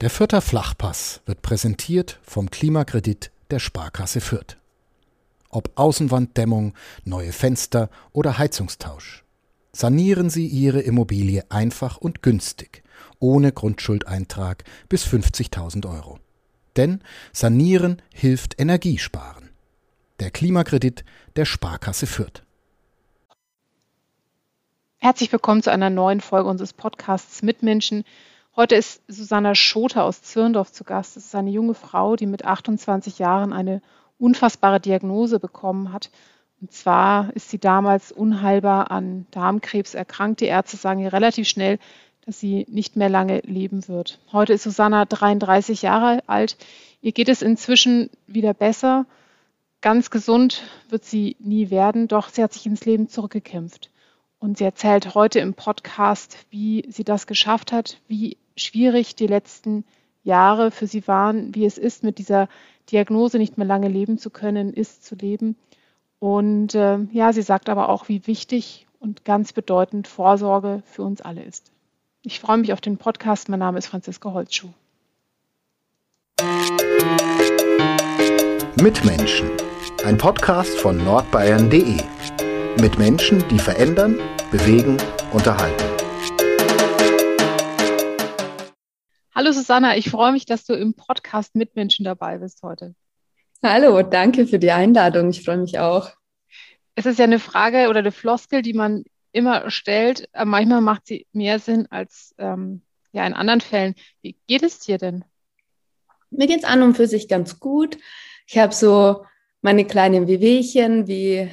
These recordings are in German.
Der Fürther Flachpass wird präsentiert vom Klimakredit der Sparkasse Fürth. Ob Außenwanddämmung, neue Fenster oder Heizungstausch. Sanieren Sie Ihre Immobilie einfach und günstig, ohne Grundschuldeintrag bis 50.000 Euro. Denn Sanieren hilft Energiesparen. Der Klimakredit der Sparkasse Fürth. Herzlich willkommen zu einer neuen Folge unseres Podcasts Mitmenschen. Heute ist Susanna Schoter aus Zirndorf zu Gast. Das ist eine junge Frau, die mit 28 Jahren eine unfassbare Diagnose bekommen hat. Und zwar ist sie damals unheilbar an Darmkrebs erkrankt. Die Ärzte sagen ihr relativ schnell, dass sie nicht mehr lange leben wird. Heute ist Susanna 33 Jahre alt. Ihr geht es inzwischen wieder besser. Ganz gesund wird sie nie werden, doch sie hat sich ins Leben zurückgekämpft. Und sie erzählt heute im Podcast, wie sie das geschafft hat, wie schwierig die letzten Jahre für sie waren, wie es ist, mit dieser Diagnose nicht mehr lange leben zu können, ist zu leben. Und äh, ja, sie sagt aber auch, wie wichtig und ganz bedeutend Vorsorge für uns alle ist. Ich freue mich auf den Podcast. Mein Name ist Franziska Holzschuh. Mitmenschen. Ein Podcast von nordbayern.de. Mit Menschen, die verändern, bewegen, unterhalten. Hallo Susanna, ich freue mich, dass du im Podcast Mitmenschen dabei bist heute. Hallo, danke für die Einladung. Ich freue mich auch. Es ist ja eine Frage oder eine Floskel, die man immer stellt. Manchmal macht sie mehr Sinn als ähm, ja, in anderen Fällen. Wie geht es dir denn? Mir geht es an und für sich ganz gut. Ich habe so meine kleinen Wehwehchen, wie,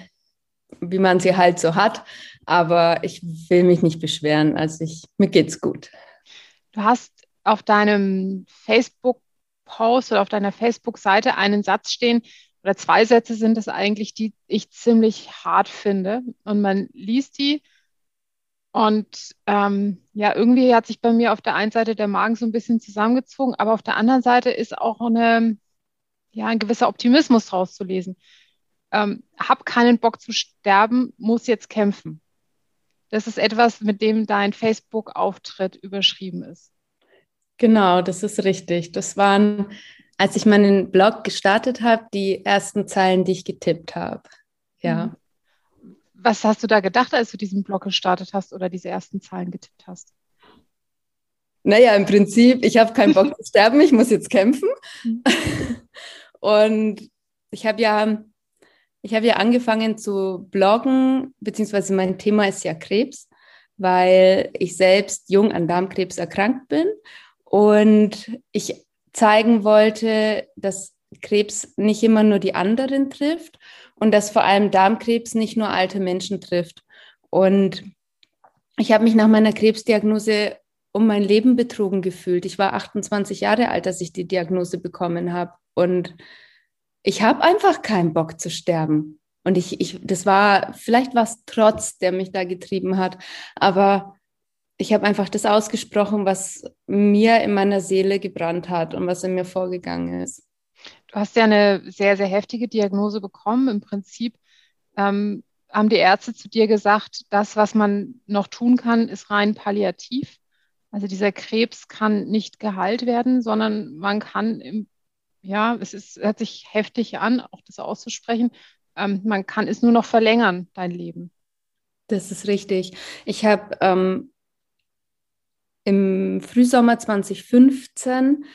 wie man sie halt so hat. Aber ich will mich nicht beschweren. Also ich, mir geht's gut. Du hast auf deinem Facebook-Post oder auf deiner Facebook-Seite einen Satz stehen, oder zwei Sätze sind es eigentlich, die ich ziemlich hart finde. Und man liest die und ähm, ja, irgendwie hat sich bei mir auf der einen Seite der Magen so ein bisschen zusammengezogen, aber auf der anderen Seite ist auch eine, ja, ein gewisser Optimismus draus zu lesen. Ähm, hab keinen Bock zu sterben, muss jetzt kämpfen. Das ist etwas, mit dem dein Facebook-Auftritt überschrieben ist. Genau, das ist richtig. Das waren, als ich meinen Blog gestartet habe, die ersten Zeilen, die ich getippt habe. Ja. Mhm. Was hast du da gedacht, als du diesen Blog gestartet hast oder diese ersten Zeilen getippt hast? Naja, im Prinzip, ich habe keinen Bock zu sterben, ich muss jetzt kämpfen. Mhm. Und ich habe ja, ich habe ja angefangen zu bloggen, beziehungsweise mein Thema ist ja Krebs, weil ich selbst jung an Darmkrebs erkrankt bin und ich zeigen wollte, dass Krebs nicht immer nur die anderen trifft und dass vor allem Darmkrebs nicht nur alte Menschen trifft. Und ich habe mich nach meiner Krebsdiagnose um mein Leben betrogen gefühlt. Ich war 28 Jahre alt, als ich die Diagnose bekommen habe. Und ich habe einfach keinen Bock zu sterben. Und ich, ich, das war, vielleicht war es Trotz, der mich da getrieben hat. Aber ich habe einfach das ausgesprochen, was mir in meiner Seele gebrannt hat und was in mir vorgegangen ist. Du hast ja eine sehr, sehr heftige Diagnose bekommen. Im Prinzip ähm, haben die Ärzte zu dir gesagt, das, was man noch tun kann, ist rein palliativ. Also dieser Krebs kann nicht geheilt werden, sondern man kann, im, ja, es ist, hört sich heftig an, auch das auszusprechen, ähm, man kann es nur noch verlängern, dein Leben. Das ist richtig. Ich habe ähm, im Frühsommer 2015,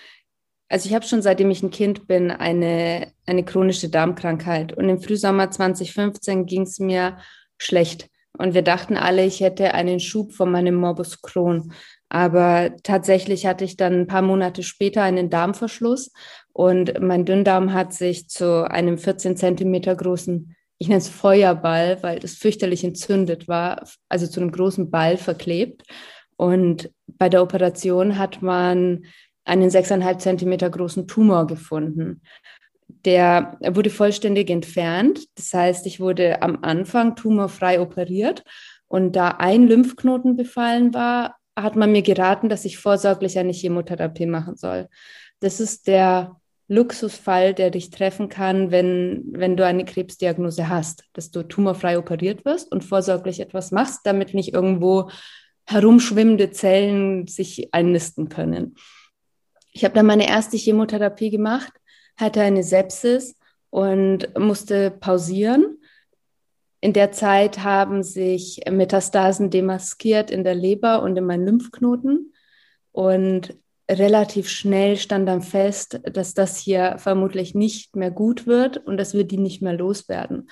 also ich habe schon seitdem ich ein Kind bin, eine, eine chronische Darmkrankheit. Und im Frühsommer 2015 ging es mir schlecht. Und wir dachten alle, ich hätte einen Schub von meinem Morbus Crohn. Aber tatsächlich hatte ich dann ein paar Monate später einen Darmverschluss und mein Dünndarm hat sich zu einem 14 Zentimeter großen, ich nenne es Feuerball, weil das fürchterlich entzündet war, also zu einem großen Ball verklebt. Und bei der Operation hat man einen sechseinhalb Zentimeter großen Tumor gefunden. Der wurde vollständig entfernt. Das heißt, ich wurde am Anfang tumorfrei operiert. Und da ein Lymphknoten befallen war, hat man mir geraten, dass ich vorsorglich eine Chemotherapie machen soll. Das ist der Luxusfall, der dich treffen kann, wenn, wenn du eine Krebsdiagnose hast, dass du tumorfrei operiert wirst und vorsorglich etwas machst, damit nicht irgendwo herumschwimmende Zellen sich einnisten können. ich habe dann meine erste Chemotherapie gemacht, hatte eine Sepsis und musste pausieren. In der Zeit haben sich Metastasen demaskiert in der Leber und in meinen Lymphknoten. Und relativ schnell stand dann fest, dass das hier vermutlich nicht mehr gut wird und dass wir die nicht mehr loswerden.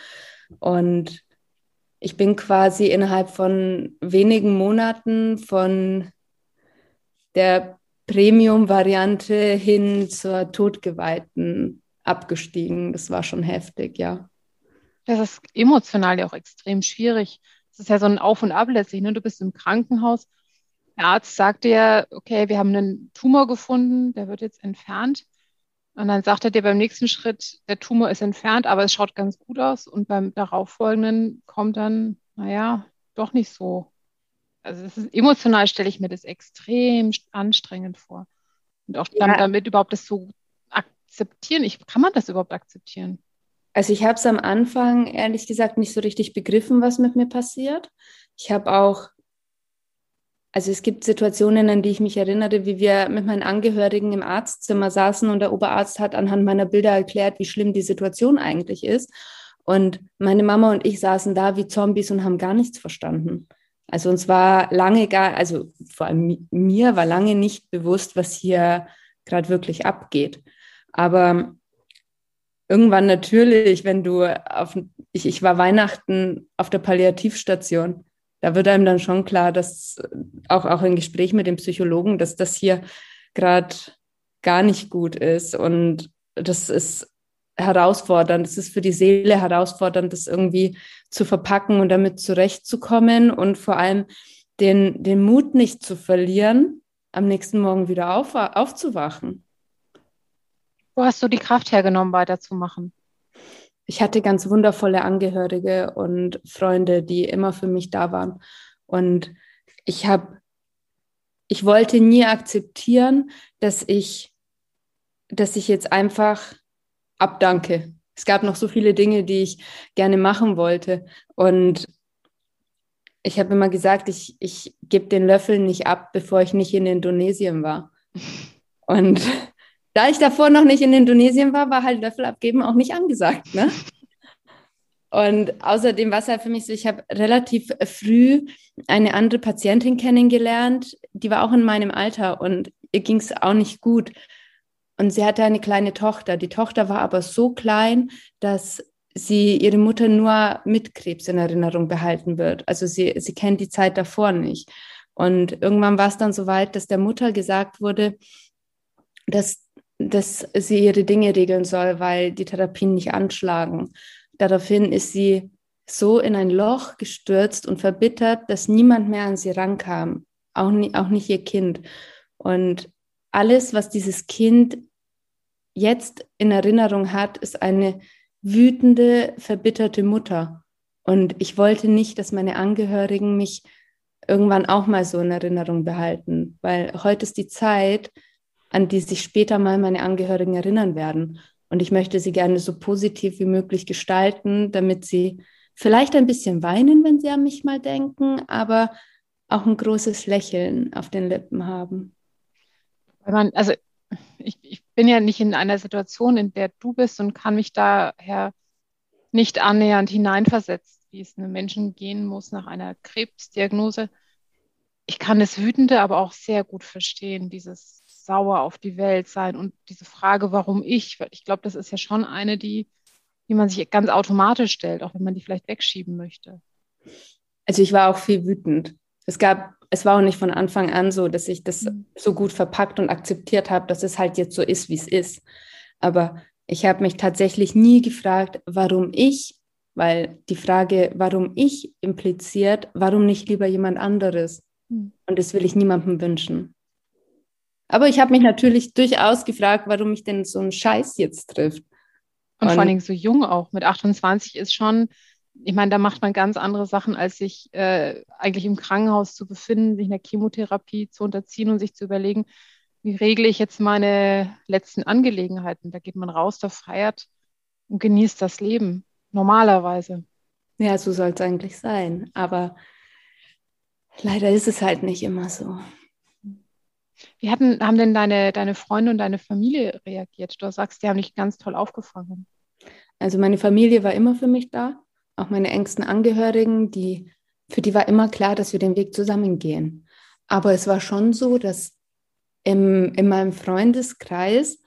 Und ich bin quasi innerhalb von wenigen Monaten von der Premium-Variante hin zur Todgeweihten abgestiegen. Das war schon heftig, ja. Das ist emotional ja auch extrem schwierig. Es ist ja so ein Auf und Ab letztlich. Ne? Du bist im Krankenhaus. Der Arzt sagt dir, okay, wir haben einen Tumor gefunden, der wird jetzt entfernt. Und dann sagt er dir beim nächsten Schritt, der Tumor ist entfernt, aber es schaut ganz gut aus. Und beim darauffolgenden kommt dann, naja, doch nicht so also das ist, emotional stelle ich mir das extrem anstrengend vor. Und auch ja. damit überhaupt das so akzeptieren. Ich, kann man das überhaupt akzeptieren? Also ich habe es am Anfang ehrlich gesagt nicht so richtig begriffen, was mit mir passiert. Ich habe auch, also es gibt Situationen, an die ich mich erinnere, wie wir mit meinen Angehörigen im Arztzimmer saßen und der Oberarzt hat anhand meiner Bilder erklärt, wie schlimm die Situation eigentlich ist. Und meine Mama und ich saßen da wie Zombies und haben gar nichts verstanden. Also uns war lange gar, also vor allem mir war lange nicht bewusst, was hier gerade wirklich abgeht. Aber irgendwann natürlich, wenn du auf, ich, ich war Weihnachten auf der Palliativstation, da wird einem dann schon klar, dass auch, auch im Gespräch mit dem Psychologen, dass das hier gerade gar nicht gut ist. Und das ist herausfordernd. Es ist für die Seele herausfordernd, das irgendwie zu verpacken und damit zurechtzukommen und vor allem den, den Mut nicht zu verlieren, am nächsten Morgen wieder auf, aufzuwachen. Wo hast du die Kraft hergenommen, weiterzumachen? Ich hatte ganz wundervolle Angehörige und Freunde, die immer für mich da waren. Und ich habe, ich wollte nie akzeptieren, dass ich, dass ich jetzt einfach abdanke. Es gab noch so viele Dinge, die ich gerne machen wollte. Und ich habe immer gesagt, ich, ich gebe den Löffel nicht ab, bevor ich nicht in Indonesien war. Und da ich davor noch nicht in Indonesien war, war halt Löffel abgeben auch nicht angesagt. Ne? Und außerdem war es halt für mich so, ich habe relativ früh eine andere Patientin kennengelernt, die war auch in meinem Alter und ihr ging es auch nicht gut. Und sie hatte eine kleine Tochter. Die Tochter war aber so klein, dass sie ihre Mutter nur mit Krebs in Erinnerung behalten wird. Also sie, sie kennt die Zeit davor nicht. Und irgendwann war es dann so weit, dass der Mutter gesagt wurde, dass, dass sie ihre Dinge regeln soll, weil die Therapien nicht anschlagen. Daraufhin ist sie so in ein Loch gestürzt und verbittert, dass niemand mehr an sie rankam, auch, nie, auch nicht ihr Kind. Und alles, was dieses Kind jetzt in Erinnerung hat, ist eine wütende, verbitterte Mutter. Und ich wollte nicht, dass meine Angehörigen mich irgendwann auch mal so in Erinnerung behalten, weil heute ist die Zeit, an die sich später mal meine Angehörigen erinnern werden. Und ich möchte sie gerne so positiv wie möglich gestalten, damit sie vielleicht ein bisschen weinen, wenn sie an mich mal denken, aber auch ein großes Lächeln auf den Lippen haben. Weil man, also ich, ich bin ja nicht in einer Situation, in der du bist und kann mich daher nicht annähernd hineinversetzen, wie es einem Menschen gehen muss nach einer Krebsdiagnose. Ich kann das Wütende aber auch sehr gut verstehen, dieses sauer auf die Welt sein und diese Frage, warum ich, weil ich glaube, das ist ja schon eine, die, die man sich ganz automatisch stellt, auch wenn man die vielleicht wegschieben möchte. Also ich war auch viel wütend. Es gab es war auch nicht von Anfang an so, dass ich das mhm. so gut verpackt und akzeptiert habe, dass es halt jetzt so ist, wie es ist. Aber ich habe mich tatsächlich nie gefragt, warum ich, weil die Frage, warum ich impliziert, warum nicht lieber jemand anderes? Mhm. Und das will ich niemandem wünschen. Aber ich habe mich natürlich durchaus gefragt, warum mich denn so ein Scheiß jetzt trifft. Und, und vor allen Dingen so jung auch. Mit 28 ist schon ich meine, da macht man ganz andere Sachen, als sich äh, eigentlich im Krankenhaus zu befinden, sich einer Chemotherapie zu unterziehen und sich zu überlegen, wie regle ich jetzt meine letzten Angelegenheiten. Da geht man raus, da feiert und genießt das Leben, normalerweise. Ja, so soll es eigentlich sein. Aber leider ist es halt nicht immer so. Wie hatten, haben denn deine, deine Freunde und deine Familie reagiert? Du sagst, die haben dich ganz toll aufgefangen. Also meine Familie war immer für mich da, auch meine engsten Angehörigen, die, für die war immer klar, dass wir den Weg zusammen gehen. Aber es war schon so, dass im, in meinem Freundeskreis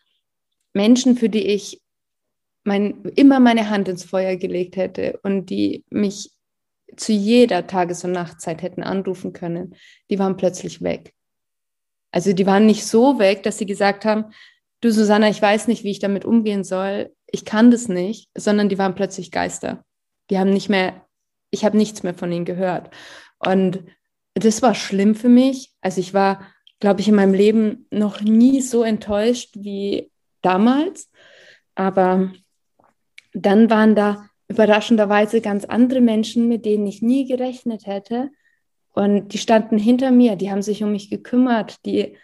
Menschen, für die ich mein, immer meine Hand ins Feuer gelegt hätte und die mich zu jeder Tages- und Nachtzeit hätten anrufen können, die waren plötzlich weg. Also die waren nicht so weg, dass sie gesagt haben, du Susanna, ich weiß nicht, wie ich damit umgehen soll, ich kann das nicht, sondern die waren plötzlich Geister. Die haben nicht mehr, ich habe nichts mehr von ihnen gehört. Und das war schlimm für mich. Also ich war, glaube ich, in meinem Leben noch nie so enttäuscht wie damals. Aber dann waren da überraschenderweise ganz andere Menschen, mit denen ich nie gerechnet hätte. Und die standen hinter mir, die haben sich um mich gekümmert, die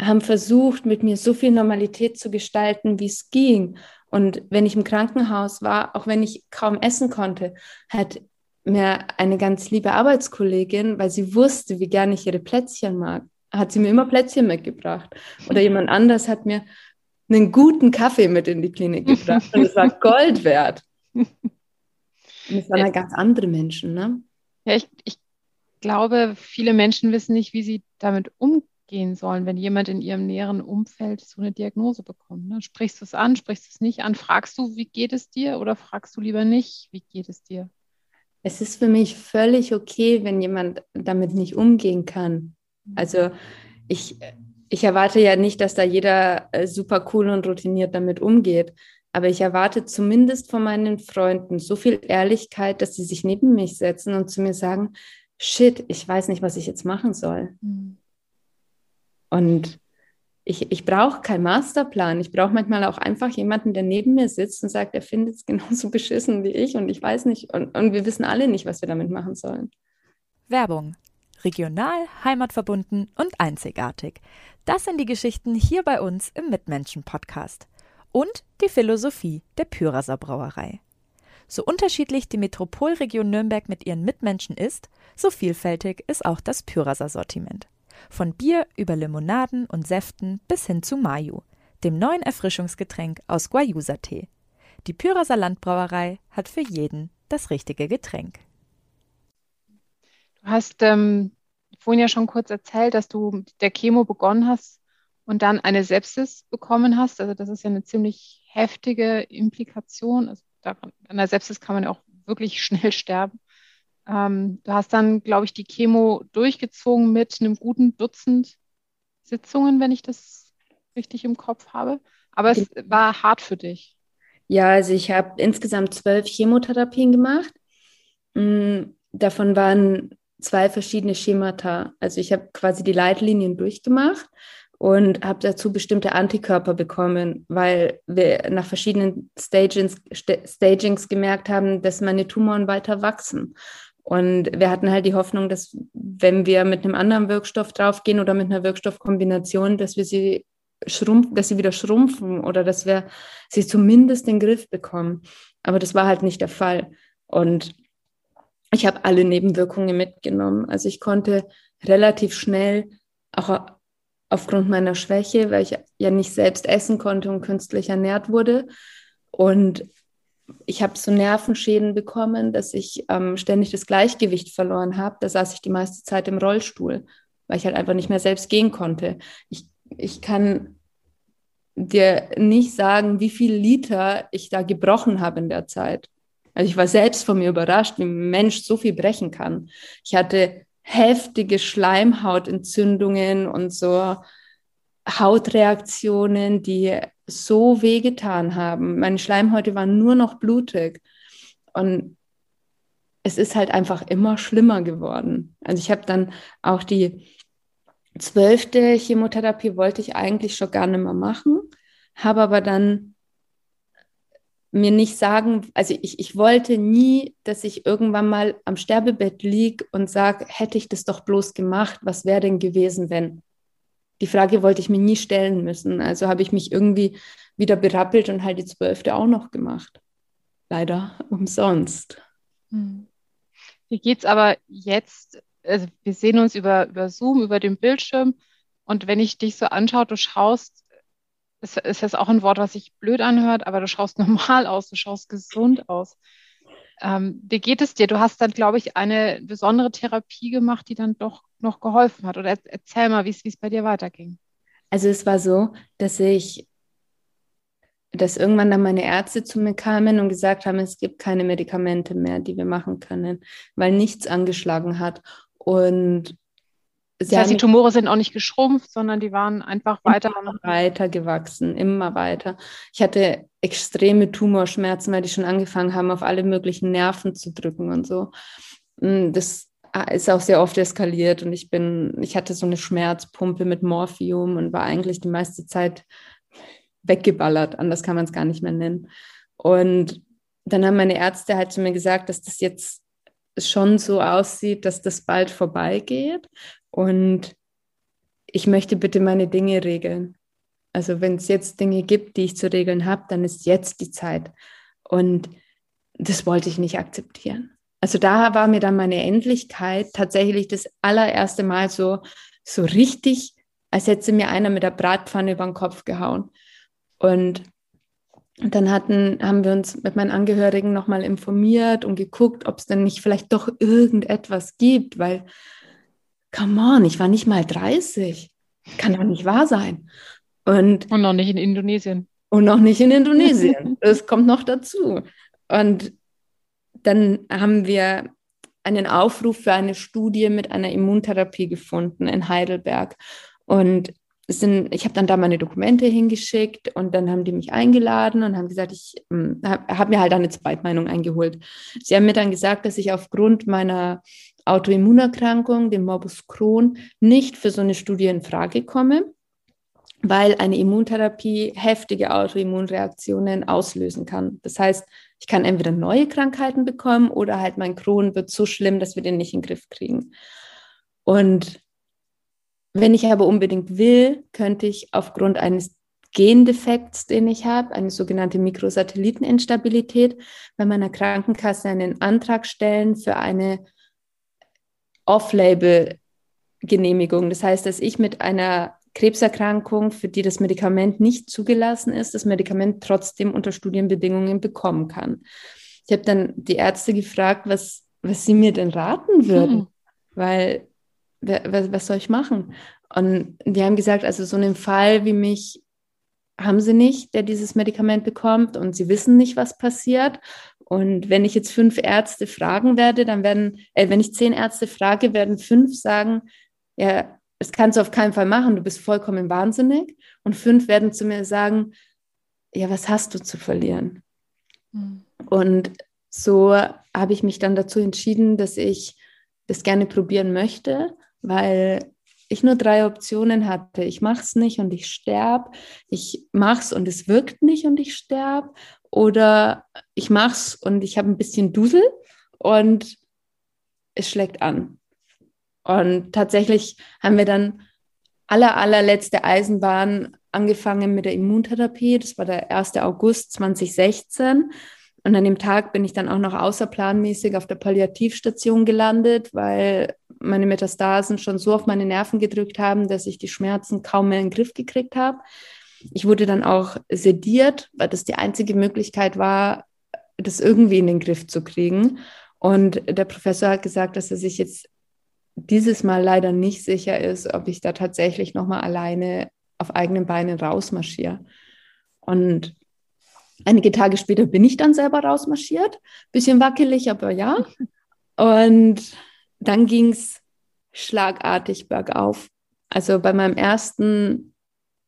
haben versucht, mit mir so viel Normalität zu gestalten, wie es ging. Und wenn ich im Krankenhaus war, auch wenn ich kaum essen konnte, hat mir eine ganz liebe Arbeitskollegin, weil sie wusste, wie gerne ich ihre Plätzchen mag, hat sie mir immer Plätzchen mitgebracht. Oder jemand anders hat mir einen guten Kaffee mit in die Klinik gebracht und es war Gold wert. Und es waren halt ganz andere Menschen, ne? Ja, ich, ich glaube, viele Menschen wissen nicht, wie sie damit umgehen sollen, wenn jemand in ihrem näheren Umfeld so eine Diagnose bekommt. Ne? Sprichst du es an, sprichst du es nicht an? Fragst du, wie geht es dir oder fragst du lieber nicht, wie geht es dir? Es ist für mich völlig okay, wenn jemand damit nicht umgehen kann. Also ich ich erwarte ja nicht, dass da jeder äh, super cool und routiniert damit umgeht. Aber ich erwarte zumindest von meinen Freunden so viel Ehrlichkeit, dass sie sich neben mich setzen und zu mir sagen, shit, ich weiß nicht, was ich jetzt machen soll. Mhm. Und ich, ich brauche keinen Masterplan. Ich brauche manchmal auch einfach jemanden, der neben mir sitzt und sagt, er findet es genauso beschissen wie ich und ich weiß nicht. Und, und wir wissen alle nicht, was wir damit machen sollen. Werbung. Regional, heimatverbunden und einzigartig. Das sind die Geschichten hier bei uns im Mitmenschen-Podcast. Und die Philosophie der Pyraser Brauerei. So unterschiedlich die Metropolregion Nürnberg mit ihren Mitmenschen ist, so vielfältig ist auch das Pyraser Sortiment. Von Bier über Limonaden und Säften bis hin zu Mayu, dem neuen Erfrischungsgetränk aus Guayusa-Tee. Die Pyraser Landbrauerei hat für jeden das richtige Getränk. Du hast ähm, vorhin ja schon kurz erzählt, dass du mit der Chemo begonnen hast und dann eine Sepsis bekommen hast. Also das ist ja eine ziemlich heftige Implikation. Also daran, an der Sepsis kann man ja auch wirklich schnell sterben. Ähm, du hast dann, glaube ich, die Chemo durchgezogen mit einem guten Dutzend Sitzungen, wenn ich das richtig im Kopf habe. Aber es war hart für dich. Ja, also ich habe insgesamt zwölf Chemotherapien gemacht. Mm, davon waren zwei verschiedene Schemata. Also ich habe quasi die Leitlinien durchgemacht und habe dazu bestimmte Antikörper bekommen, weil wir nach verschiedenen Stagings, Stagings gemerkt haben, dass meine Tumoren weiter wachsen. Und wir hatten halt die Hoffnung, dass wenn wir mit einem anderen Wirkstoff draufgehen oder mit einer Wirkstoffkombination, dass wir sie schrumpfen, dass sie wieder schrumpfen oder dass wir sie zumindest in den Griff bekommen. Aber das war halt nicht der Fall. Und ich habe alle Nebenwirkungen mitgenommen. Also ich konnte relativ schnell, auch aufgrund meiner Schwäche, weil ich ja nicht selbst essen konnte und künstlich ernährt wurde. Und ich habe so Nervenschäden bekommen, dass ich ähm, ständig das Gleichgewicht verloren habe. Da saß ich die meiste Zeit im Rollstuhl, weil ich halt einfach nicht mehr selbst gehen konnte. Ich, ich kann dir nicht sagen, wie viel Liter ich da gebrochen habe in der Zeit. Also ich war selbst von mir überrascht, wie ein Mensch so viel brechen kann. Ich hatte heftige Schleimhautentzündungen und so Hautreaktionen, die so wehgetan haben. Meine Schleimhäute waren nur noch blutig. Und es ist halt einfach immer schlimmer geworden. Also ich habe dann auch die zwölfte Chemotherapie wollte ich eigentlich schon gar nicht mehr machen, habe aber dann mir nicht sagen, also ich, ich wollte nie, dass ich irgendwann mal am Sterbebett liege und sage, hätte ich das doch bloß gemacht, was wäre denn gewesen, wenn? Die Frage wollte ich mir nie stellen müssen. Also habe ich mich irgendwie wieder berappelt und halt die zwölfte auch noch gemacht. Leider umsonst. Hm. Wie geht es aber jetzt? Also wir sehen uns über, über Zoom, über den Bildschirm Und wenn ich dich so anschaue, du schaust, es ist jetzt auch ein Wort, was sich blöd anhört, aber du schaust normal aus, du schaust gesund aus. Ähm, wie geht es dir? Du hast dann, glaube ich, eine besondere Therapie gemacht, die dann doch noch geholfen hat. Oder erzähl mal, wie es bei dir weiterging. Also es war so, dass ich, dass irgendwann dann meine Ärzte zu mir kamen und gesagt haben, es gibt keine Medikamente mehr, die wir machen können, weil nichts angeschlagen hat. Und das heißt, die Tumore sind auch nicht geschrumpft, sondern die waren einfach weiter. weiter gewachsen, immer weiter. Ich hatte extreme Tumorschmerzen, weil die schon angefangen haben, auf alle möglichen Nerven zu drücken und so. Mm, das ah, ist auch sehr oft eskaliert und ich bin, ich hatte so eine Schmerzpumpe mit Morphium und war eigentlich die meiste Zeit weggeballert. Anders kann man es gar nicht mehr nennen. Und dann haben meine Ärzte halt zu mir gesagt, dass das jetzt schon so aussieht, dass das bald vorbeigeht und ich möchte bitte meine Dinge regeln. Also wenn es jetzt Dinge gibt, die ich zu regeln habe, dann ist jetzt die Zeit. Und das wollte ich nicht akzeptieren. Also da war mir dann meine Endlichkeit tatsächlich das allererste Mal so, so richtig, als hätte mir einer mit der Bratpfanne über den Kopf gehauen. Und dann hatten, haben wir uns mit meinen Angehörigen nochmal informiert und geguckt, ob es denn nicht vielleicht doch irgendetwas gibt, weil come on, ich war nicht mal 30. Kann doch nicht wahr sein. Und, und noch nicht in Indonesien. Und noch nicht in Indonesien. das kommt noch dazu. Und dann haben wir einen Aufruf für eine Studie mit einer Immuntherapie gefunden in Heidelberg. Und sind, ich habe dann da meine Dokumente hingeschickt und dann haben die mich eingeladen und haben gesagt, ich ähm, habe hab mir halt eine Zweitmeinung eingeholt. Sie haben mir dann gesagt, dass ich aufgrund meiner Autoimmunerkrankung, dem Morbus Crohn, nicht für so eine Studie in Frage komme, weil eine Immuntherapie heftige Autoimmunreaktionen auslösen kann. Das heißt, ich kann entweder neue Krankheiten bekommen oder halt mein Crohn wird so schlimm, dass wir den nicht in den Griff kriegen. Und wenn ich aber unbedingt will, könnte ich aufgrund eines Gendefekts, den ich habe, eine sogenannte Mikrosatelliteninstabilität, bei meiner Krankenkasse einen Antrag stellen für eine Off-Label-Genehmigung. Das heißt, dass ich mit einer Krebserkrankung, für die das Medikament nicht zugelassen ist, das Medikament trotzdem unter Studienbedingungen bekommen kann. Ich habe dann die Ärzte gefragt, was, was sie mir denn raten würden, hm. weil was, was soll ich machen? Und die haben gesagt, also so einen Fall wie mich haben sie nicht, der dieses Medikament bekommt und sie wissen nicht, was passiert. Und wenn ich jetzt fünf Ärzte fragen werde, dann werden, äh, wenn ich zehn Ärzte frage, werden fünf sagen, ja, das kannst du auf keinen Fall machen, du bist vollkommen wahnsinnig. Und fünf werden zu mir sagen, ja, was hast du zu verlieren? Mhm. Und so habe ich mich dann dazu entschieden, dass ich das gerne probieren möchte, weil ich nur drei Optionen hatte. Ich mache es nicht und ich sterbe. Ich mache es und es wirkt nicht und ich sterbe oder ich mache es und ich habe ein bisschen Dusel und es schlägt an. Und tatsächlich haben wir dann aller, allerletzte Eisenbahn angefangen mit der Immuntherapie. Das war der 1. August 2016. Und an dem Tag bin ich dann auch noch außerplanmäßig auf der Palliativstation gelandet, weil meine Metastasen schon so auf meine Nerven gedrückt haben, dass ich die Schmerzen kaum mehr in den Griff gekriegt habe. Ich wurde dann auch sediert, weil das die einzige Möglichkeit war, das irgendwie in den Griff zu kriegen. Und der Professor hat gesagt, dass er sich jetzt dieses Mal leider nicht sicher ist, ob ich da tatsächlich nochmal alleine auf eigenen Beinen rausmarschiere. Und einige Tage später bin ich dann selber rausmarschiert. Bisschen wackelig, aber ja. Und dann ging es schlagartig bergauf. Also bei meinem ersten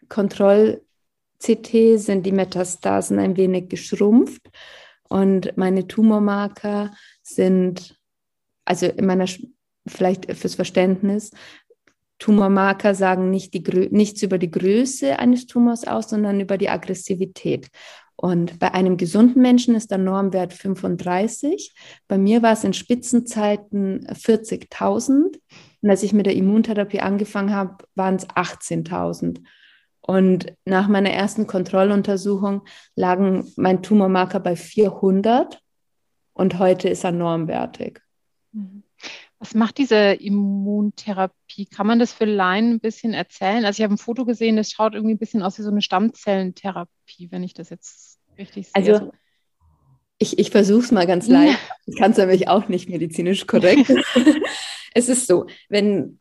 Kontroll-CT sind die Metastasen ein wenig geschrumpft und meine Tumormarker sind, also in meiner, vielleicht fürs Verständnis, Tumormarker sagen nicht die, nichts über die Größe eines Tumors aus, sondern über die Aggressivität. Und bei einem gesunden Menschen ist der Normwert 35. Bei mir war es in Spitzenzeiten 40.000. Und als ich mit der Immuntherapie angefangen habe, waren es 18.000. Und nach meiner ersten Kontrolluntersuchung lagen mein Tumormarker bei 400 und heute ist er normwertig. Mhm. Was macht diese Immuntherapie? Kann man das für Laien ein bisschen erzählen? Also ich habe ein Foto gesehen, das schaut irgendwie ein bisschen aus wie so eine Stammzellentherapie, wenn ich das jetzt richtig sehe. Also ich, ich versuche es mal ganz leicht. Ich kann es nämlich auch nicht medizinisch korrekt. es ist so, wenn,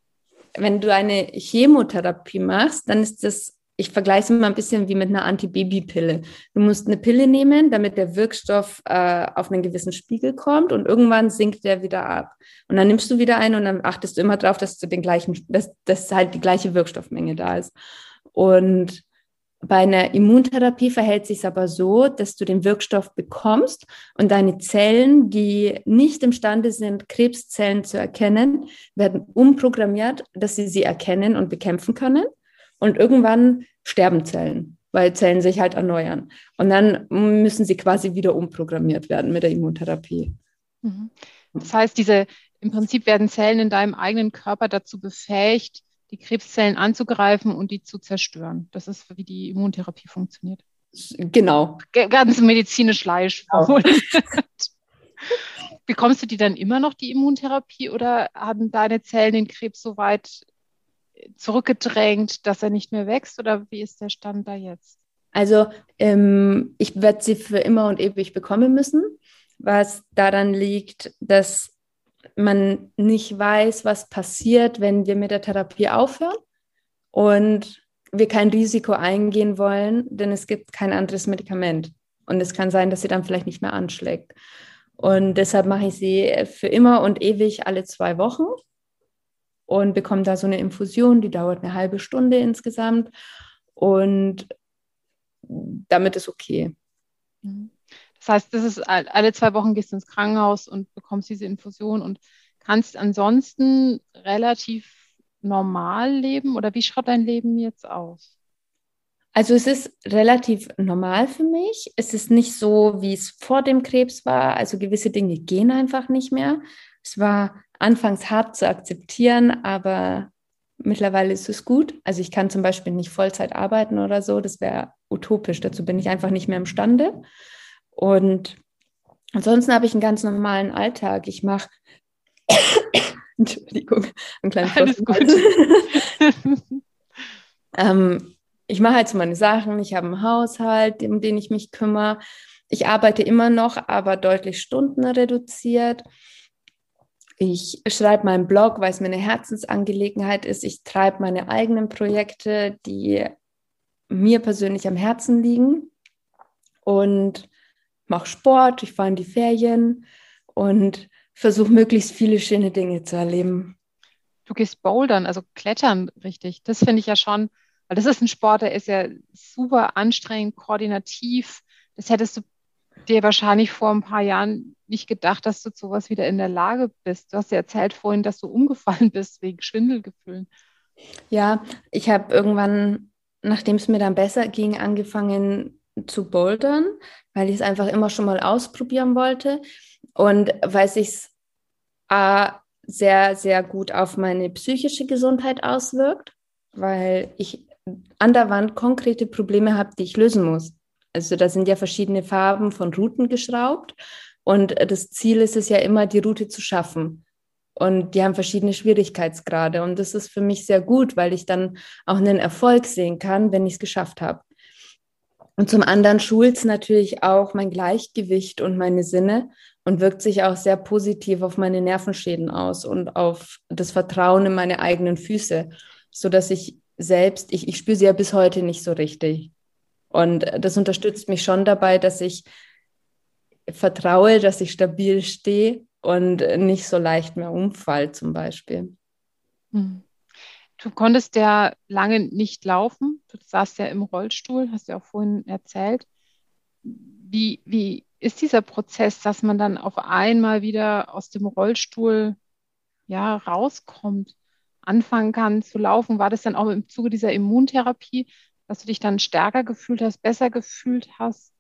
wenn du eine Chemotherapie machst, dann ist das ich vergleiche es mal ein bisschen wie mit einer Antibabypille. Du musst eine Pille nehmen, damit der Wirkstoff äh, auf einen gewissen Spiegel kommt und irgendwann sinkt der wieder ab. Und dann nimmst du wieder ein und dann achtest du immer darauf, dass du den gleichen, dass, dass halt die gleiche Wirkstoffmenge da ist. Und bei einer Immuntherapie verhält sich es aber so, dass du den Wirkstoff bekommst und deine Zellen, die nicht imstande sind, Krebszellen zu erkennen, werden umprogrammiert, dass sie sie erkennen und bekämpfen können. Und irgendwann sterben Zellen, weil Zellen sich halt erneuern. Und dann müssen sie quasi wieder umprogrammiert werden mit der Immuntherapie. Mhm. Das heißt, diese im Prinzip werden Zellen in deinem eigenen Körper dazu befähigt, die Krebszellen anzugreifen und die zu zerstören. Das ist, wie die Immuntherapie funktioniert. Genau. Ganz medizinisch leicht genau. Bekommst du die dann immer noch, die Immuntherapie, oder haben deine Zellen den Krebs so weit zurückgedrängt, dass er nicht mehr wächst oder wie ist der Stand da jetzt? Also ähm, ich werde sie für immer und ewig bekommen müssen, was daran liegt, dass man nicht weiß, was passiert, wenn wir mit der Therapie aufhören und wir kein Risiko eingehen wollen, denn es gibt kein anderes Medikament. Und es kann sein, dass sie dann vielleicht nicht mehr anschlägt. Und deshalb mache ich sie für immer und ewig alle zwei Wochen und bekomme da so eine Infusion, die dauert eine halbe Stunde insgesamt und damit ist okay. Mhm. Das heißt, das ist alle zwei Wochen gehst du ins Krankenhaus und bekommst diese Infusion und kannst ansonsten relativ normal leben oder wie schaut dein Leben jetzt aus? Also es ist relativ normal für mich. Es ist nicht so, wie es vor dem Krebs war. Also gewisse Dinge gehen einfach nicht mehr. Es war anfangs hart zu akzeptieren, aber mittlerweile ist es gut. Also ich kann zum Beispiel nicht Vollzeit arbeiten oder so, das wäre utopisch. Dazu bin ich einfach nicht mehr imstande. Und ansonsten habe ich einen ganz normalen Alltag. Ich mache Entschuldigung, einen kleinen Alles gut. ähm, ich mache halt so meine Sachen. Ich habe einen Haushalt, um den ich mich kümmere. Ich arbeite immer noch, aber deutlich Stunden reduziert. Ich schreibe meinen Blog, weil es mir eine Herzensangelegenheit ist. Ich treibe meine eigenen Projekte, die mir persönlich am Herzen liegen und mache Sport. Ich fahre in die Ferien und versuche möglichst viele schöne Dinge zu erleben. Du gehst bouldern, also klettern richtig. Das finde ich ja schon, weil das ist ein Sport, der ist ja super anstrengend, koordinativ. Das hättest du dir wahrscheinlich vor ein paar Jahren nicht gedacht, dass du zu sowas wieder in der Lage bist. Du hast ja erzählt vorhin, dass du umgefallen bist wegen Schwindelgefühlen. Ja, ich habe irgendwann, nachdem es mir dann besser ging, angefangen zu bouldern, weil ich es einfach immer schon mal ausprobieren wollte und weil es sich sehr, sehr gut auf meine psychische Gesundheit auswirkt, weil ich an der Wand konkrete Probleme habe, die ich lösen muss. Also da sind ja verschiedene Farben von Routen geschraubt und das Ziel ist es ja immer, die Route zu schaffen. Und die haben verschiedene Schwierigkeitsgrade. Und das ist für mich sehr gut, weil ich dann auch einen Erfolg sehen kann, wenn ich es geschafft habe. Und zum anderen schult es natürlich auch mein Gleichgewicht und meine Sinne und wirkt sich auch sehr positiv auf meine Nervenschäden aus und auf das Vertrauen in meine eigenen Füße, sodass ich selbst, ich, ich spüre sie ja bis heute nicht so richtig. Und das unterstützt mich schon dabei, dass ich vertraue, dass ich stabil stehe und nicht so leicht mehr umfall zum Beispiel. Hm. Du konntest ja lange nicht laufen. Du saßt ja im Rollstuhl, hast du ja auch vorhin erzählt. Wie, wie ist dieser Prozess, dass man dann auf einmal wieder aus dem Rollstuhl ja, rauskommt, anfangen kann zu laufen? War das dann auch im Zuge dieser Immuntherapie? dass du dich dann stärker gefühlt hast, besser gefühlt hast?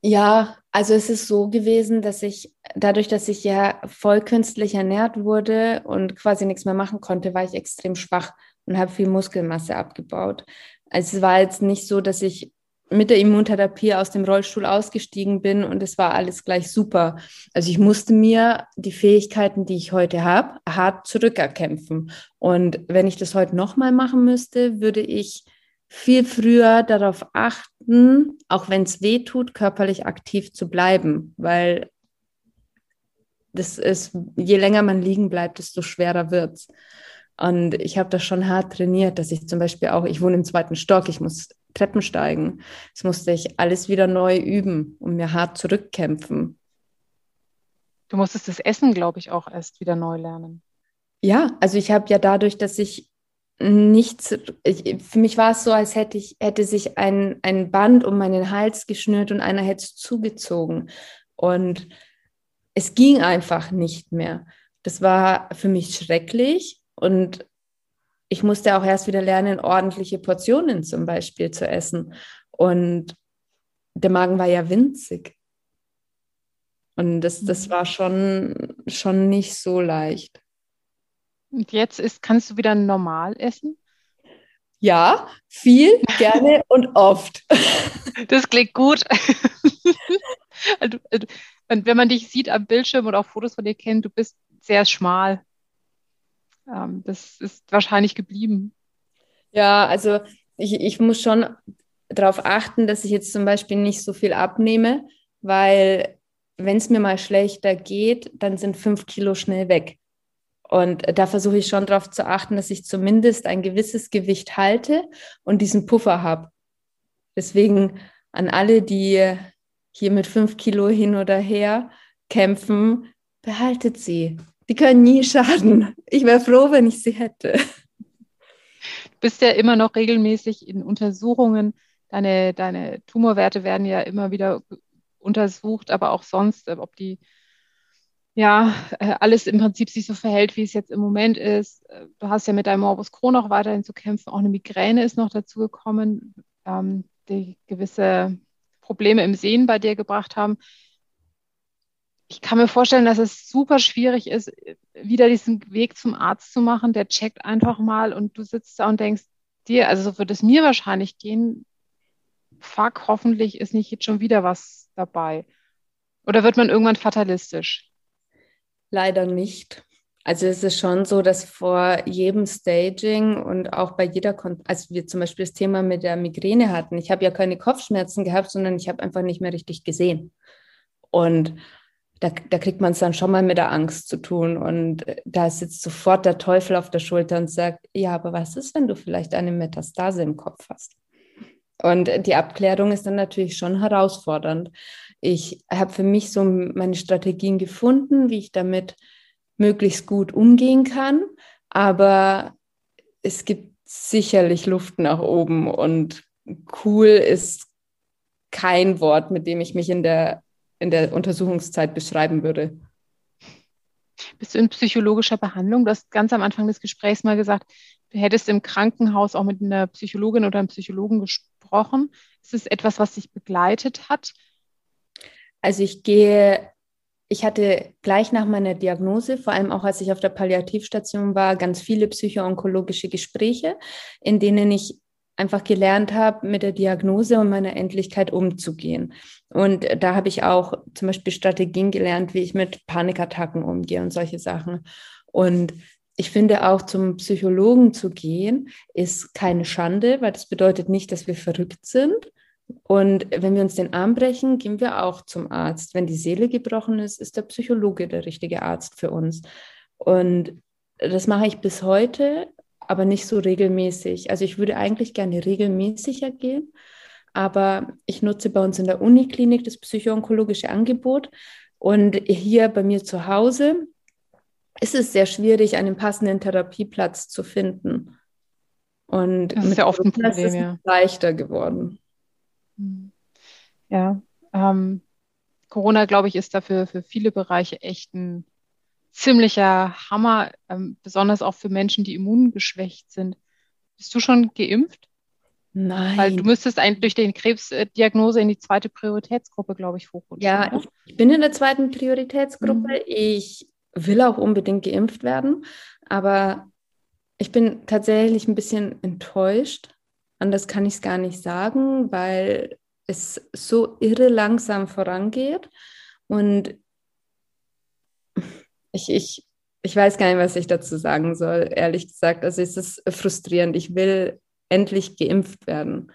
Ja, also es ist so gewesen, dass ich dadurch, dass ich ja voll künstlich ernährt wurde und quasi nichts mehr machen konnte, war ich extrem schwach und habe viel Muskelmasse abgebaut. Also es war jetzt nicht so, dass ich mit der Immuntherapie aus dem Rollstuhl ausgestiegen bin und es war alles gleich super. Also ich musste mir die Fähigkeiten, die ich heute habe, hart zurückerkämpfen. Und wenn ich das heute nochmal machen müsste, würde ich viel früher darauf achten, auch wenn es weh tut, körperlich aktiv zu bleiben, weil das ist, je länger man liegen bleibt, desto schwerer wird es. Und ich habe das schon hart trainiert, dass ich zum Beispiel auch, ich wohne im zweiten Stock, ich muss Treppen steigen. Das musste ich alles wieder neu üben und mir hart zurückkämpfen. Du musstest das Essen, glaube ich, auch erst wieder neu lernen. Ja, also ich habe ja dadurch, dass ich nichts, ich, für mich war es so, als hätte ich, hätte sich ein, ein Band um meinen Hals geschnürt und einer hätte es zugezogen. Und es ging einfach nicht mehr. Das war für mich schrecklich und ich musste auch erst wieder lernen, ordentliche Portionen zum Beispiel zu essen. Und der Magen war ja winzig. Und das, das mhm. war schon, schon nicht so leicht. Und jetzt ist, kannst du wieder normal essen? Ja, viel, gerne und oft. Das klingt gut. Also, also, wenn man dich sieht am Bildschirm oder auch Fotos von dir kennt, du bist sehr schmal. Ähm, das ist wahrscheinlich geblieben. Ja, also ich, ich muss schon darauf achten, dass ich jetzt zum Beispiel nicht so viel abnehme, weil wenn es mir mal schlechter geht, dann sind fünf Kilo schnell weg. Und da versuche ich schon darauf zu achten, dass ich zumindest ein gewisses Gewicht halte und diesen Puffer habe. Deswegen an alle, die hier mit fünf Kilo hin oder her kämpfen, behaltet sie. Die können nie schaden. Ich wäre froh, wenn ich sie hätte. Du bist ja immer noch regelmäßig in Untersuchungen. Deine, deine Tumorwerte werden ja immer wieder untersucht, aber auch sonst, ob die ja äh, alles im Prinzip sich so verhält, wie es jetzt im Moment ist. Äh, du hast ja mit deinem Morbus Crohn noch weiterhin zu kämpfen. Auch eine Migräne ist noch dazu gekommen, ähm, die gewisse Probleme im Sehen bei dir gebracht haben ich kann mir vorstellen, dass es super schwierig ist, wieder diesen Weg zum Arzt zu machen. Der checkt einfach mal und du sitzt da und denkst dir, also so wird es mir wahrscheinlich gehen. Fuck, hoffentlich ist nicht jetzt schon wieder was dabei. Oder wird man irgendwann fatalistisch? Leider nicht. Also es ist schon so, dass vor jedem Staging und auch bei jeder, Kon als wir zum Beispiel das Thema mit der Migräne hatten, ich habe ja keine Kopfschmerzen gehabt, sondern ich habe einfach nicht mehr richtig gesehen. Und da, da kriegt man es dann schon mal mit der Angst zu tun. Und äh, da sitzt sofort der Teufel auf der Schulter und sagt, ja, aber was ist, wenn du vielleicht eine Metastase im Kopf hast? Und die Abklärung ist dann natürlich schon herausfordernd. Ich habe für mich so meine Strategien gefunden, wie ich damit möglichst gut umgehen kann. Aber es gibt sicherlich Luft nach oben und cool ist kein Wort, mit dem ich mich in der in der Untersuchungszeit beschreiben würde. Bist du in psychologischer Behandlung? Du hast ganz am Anfang des Gesprächs mal gesagt, du hättest im Krankenhaus auch mit einer Psychologin oder einem Psychologen gesprochen. Ist es etwas, was dich begleitet hat? Also ich gehe, ich hatte gleich nach meiner Diagnose, vor allem auch als ich auf der Palliativstation war, ganz viele psychoonkologische Gespräche, in denen ich einfach gelernt habe, mit der Diagnose und meiner Endlichkeit umzugehen. Und da habe ich auch zum Beispiel Strategien gelernt, wie ich mit Panikattacken umgehe und solche Sachen. Und ich finde auch zum Psychologen zu gehen, ist keine Schande, weil das bedeutet nicht, dass wir verrückt sind. Und wenn wir uns den Arm brechen, gehen wir auch zum Arzt. Wenn die Seele gebrochen ist, ist der Psychologe der richtige Arzt für uns. Und das mache ich bis heute aber nicht so regelmäßig. Also ich würde eigentlich gerne regelmäßiger gehen, aber ich nutze bei uns in der Uniklinik das psychoonkologische Angebot und hier bei mir zu Hause ist es sehr schwierig, einen passenden Therapieplatz zu finden. Und das ist ja oft ein Problem, ist es ja. leichter geworden. Hm. Ja, ähm, Corona, glaube ich, ist dafür für viele Bereiche echt ein ziemlicher Hammer, ähm, besonders auch für Menschen, die immungeschwächt sind. Bist du schon geimpft? Nein. Weil du müsstest eigentlich durch die Krebsdiagnose in die zweite Prioritätsgruppe, glaube ich, hochrutschen. Ja, oder? ich bin in der zweiten Prioritätsgruppe. Mhm. Ich will auch unbedingt geimpft werden, aber ich bin tatsächlich ein bisschen enttäuscht, anders kann ich es gar nicht sagen, weil es so irre langsam vorangeht. Und ich, ich, ich weiß gar nicht, was ich dazu sagen soll, ehrlich gesagt. Also es ist frustrierend. Ich will endlich geimpft werden.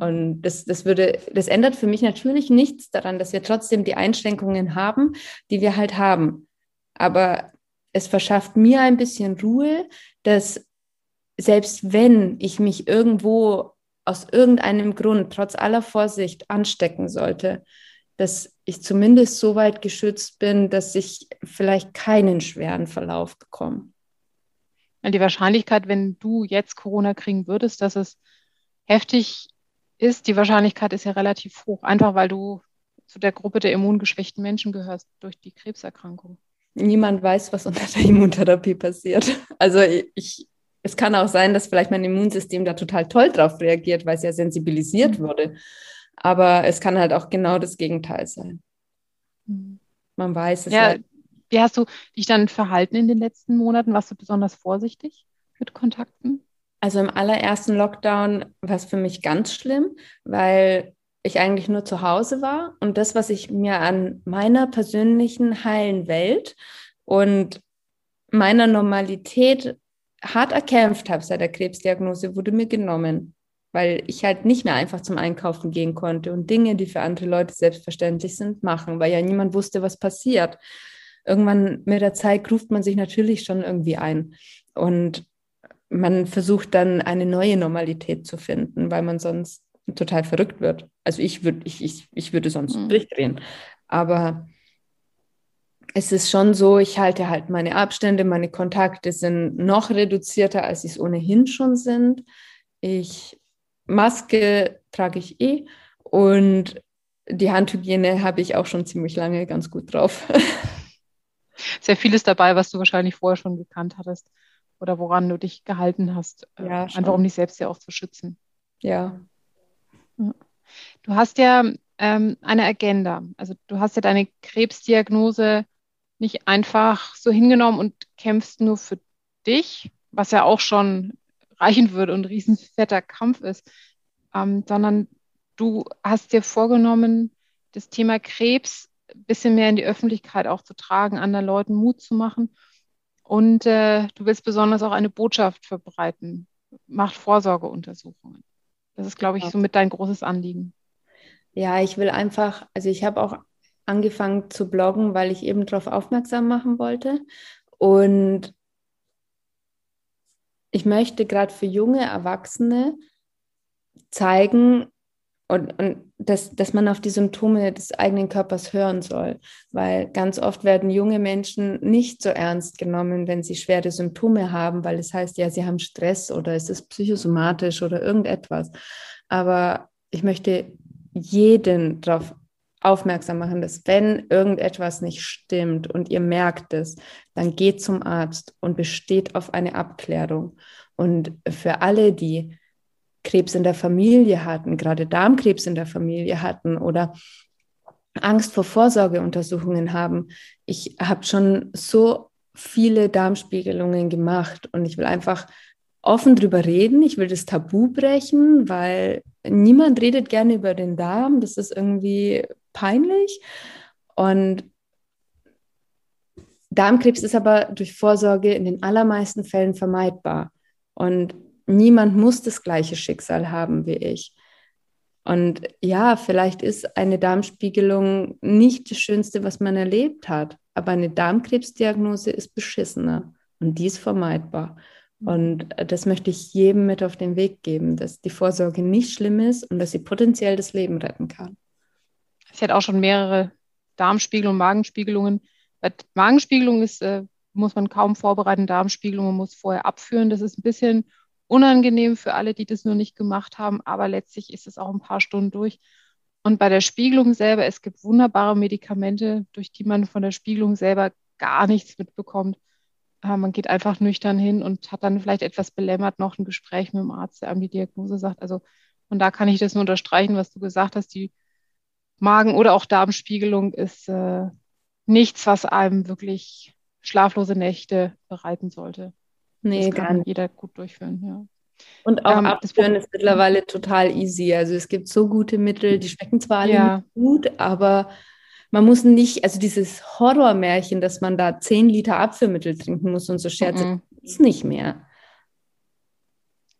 Und das, das würde, das ändert für mich natürlich nichts daran, dass wir trotzdem die Einschränkungen haben, die wir halt haben. Aber es verschafft mir ein bisschen Ruhe, dass selbst wenn ich mich irgendwo aus irgendeinem Grund, trotz aller Vorsicht, anstecken sollte, dass ich zumindest so weit geschützt bin, dass ich vielleicht keinen schweren Verlauf bekomme. Die Wahrscheinlichkeit, wenn du jetzt Corona kriegen würdest, dass es heftig ist, die Wahrscheinlichkeit ist ja relativ hoch, einfach weil du zu der Gruppe der immungeschwächten Menschen gehörst durch die Krebserkrankung. Niemand weiß, was unter der Immuntherapie passiert. Also ich, es kann auch sein, dass vielleicht mein Immunsystem da total toll drauf reagiert, weil es ja sensibilisiert mhm. wurde. Aber es kann halt auch genau das Gegenteil sein. Mhm. Man weiß es ja. Halt. Wie hast du dich dann verhalten in den letzten Monaten? Warst du besonders vorsichtig mit Kontakten? Also im allerersten Lockdown war es für mich ganz schlimm, weil ich eigentlich nur zu Hause war und das, was ich mir an meiner persönlichen heilen Welt und meiner Normalität hart erkämpft habe seit der Krebsdiagnose, wurde mir genommen, weil ich halt nicht mehr einfach zum Einkaufen gehen konnte und Dinge, die für andere Leute selbstverständlich sind, machen, weil ja niemand wusste, was passiert. Irgendwann mit der Zeit ruft man sich natürlich schon irgendwie ein. Und man versucht dann eine neue Normalität zu finden, weil man sonst total verrückt wird. Also ich würde ich, ich, ich würde sonst mhm. durchdrehen. Aber es ist schon so, ich halte halt meine Abstände, meine Kontakte sind noch reduzierter, als sie es ohnehin schon sind. Ich Maske trage ich eh und die Handhygiene habe ich auch schon ziemlich lange ganz gut drauf. Sehr vieles dabei, was du wahrscheinlich vorher schon gekannt hattest oder woran du dich gehalten hast, äh, ja, einfach um dich selbst ja auch zu schützen. Ja. Du hast ja ähm, eine Agenda. Also du hast ja deine Krebsdiagnose nicht einfach so hingenommen und kämpfst nur für dich, was ja auch schon reichen würde und ein riesenfetter Kampf ist, ähm, sondern du hast dir vorgenommen, das Thema Krebs ein bisschen mehr in die Öffentlichkeit auch zu tragen, anderen Leuten Mut zu machen und äh, du willst besonders auch eine Botschaft verbreiten. Macht Vorsorgeuntersuchungen. Das ist, glaube ich, somit dein großes Anliegen. Ja, ich will einfach, also ich habe auch angefangen zu bloggen, weil ich eben darauf aufmerksam machen wollte. Und ich möchte gerade für junge Erwachsene zeigen, und, und dass, dass man auf die Symptome des eigenen Körpers hören soll, weil ganz oft werden junge Menschen nicht so ernst genommen, wenn sie schwere Symptome haben, weil es heißt ja, sie haben Stress oder es ist psychosomatisch oder irgendetwas. Aber ich möchte jeden darauf aufmerksam machen, dass wenn irgendetwas nicht stimmt und ihr merkt es, dann geht zum Arzt und besteht auf eine Abklärung. Und für alle, die Krebs in der Familie hatten, gerade Darmkrebs in der Familie hatten oder Angst vor Vorsorgeuntersuchungen haben. Ich habe schon so viele Darmspiegelungen gemacht und ich will einfach offen drüber reden. Ich will das Tabu brechen, weil niemand redet gerne über den Darm. Das ist irgendwie peinlich. Und Darmkrebs ist aber durch Vorsorge in den allermeisten Fällen vermeidbar. Und niemand muss das gleiche Schicksal haben wie ich. Und ja, vielleicht ist eine Darmspiegelung nicht das Schönste, was man erlebt hat, aber eine Darmkrebsdiagnose ist beschissener und die ist vermeidbar. Und das möchte ich jedem mit auf den Weg geben, dass die Vorsorge nicht schlimm ist und dass sie potenziell das Leben retten kann. Ich hatte auch schon mehrere Darmspiegelungen, Magenspiegelungen. Bei Magenspiegelung ist, äh, muss man kaum vorbereiten, Darmspiegelungen muss vorher abführen. Das ist ein bisschen unangenehm für alle, die das nur nicht gemacht haben, aber letztlich ist es auch ein paar Stunden durch. Und bei der Spiegelung selber, es gibt wunderbare Medikamente, durch die man von der Spiegelung selber gar nichts mitbekommt. Äh, man geht einfach nüchtern hin und hat dann vielleicht etwas belämmert noch ein Gespräch mit dem Arzt, der einem die Diagnose sagt. Also von da kann ich das nur unterstreichen, was du gesagt hast. Die Magen- oder auch Darmspiegelung ist äh, nichts, was einem wirklich schlaflose Nächte bereiten sollte. Nee, das kann jeder gut durchführen, ja. Und auch ähm, abführen ist mittlerweile total easy. Also es gibt so gute Mittel, die schmecken zwar alle ja. gut, aber man muss nicht, also dieses Horrormärchen, dass man da 10 Liter Abführmittel trinken muss und so Scherze, mhm. ist nicht mehr.